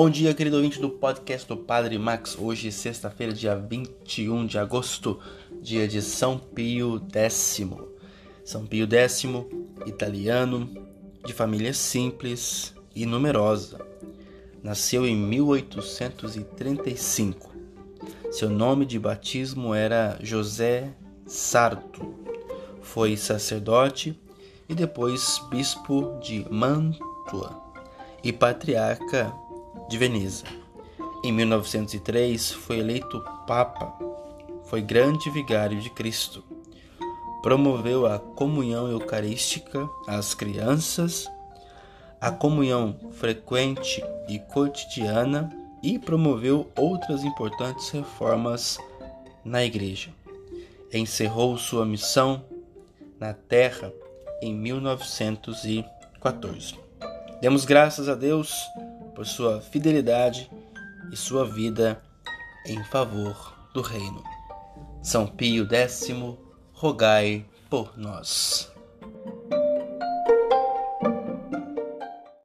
Bom dia, querido ouvinte do podcast do Padre Max. Hoje, sexta-feira, dia 21 de agosto, dia de São Pio X. São Pio X, italiano, de família simples e numerosa. Nasceu em 1835. Seu nome de batismo era José Sarto. Foi sacerdote e depois bispo de Mantua e patriarca de Veneza. Em 1903 foi eleito Papa. Foi grande vigário de Cristo. Promoveu a comunhão eucarística às crianças, a comunhão frequente e cotidiana e promoveu outras importantes reformas na Igreja. Encerrou sua missão na Terra em 1914. Demos graças a Deus por sua fidelidade e sua vida em favor do Reino. São Pio X, rogai por nós.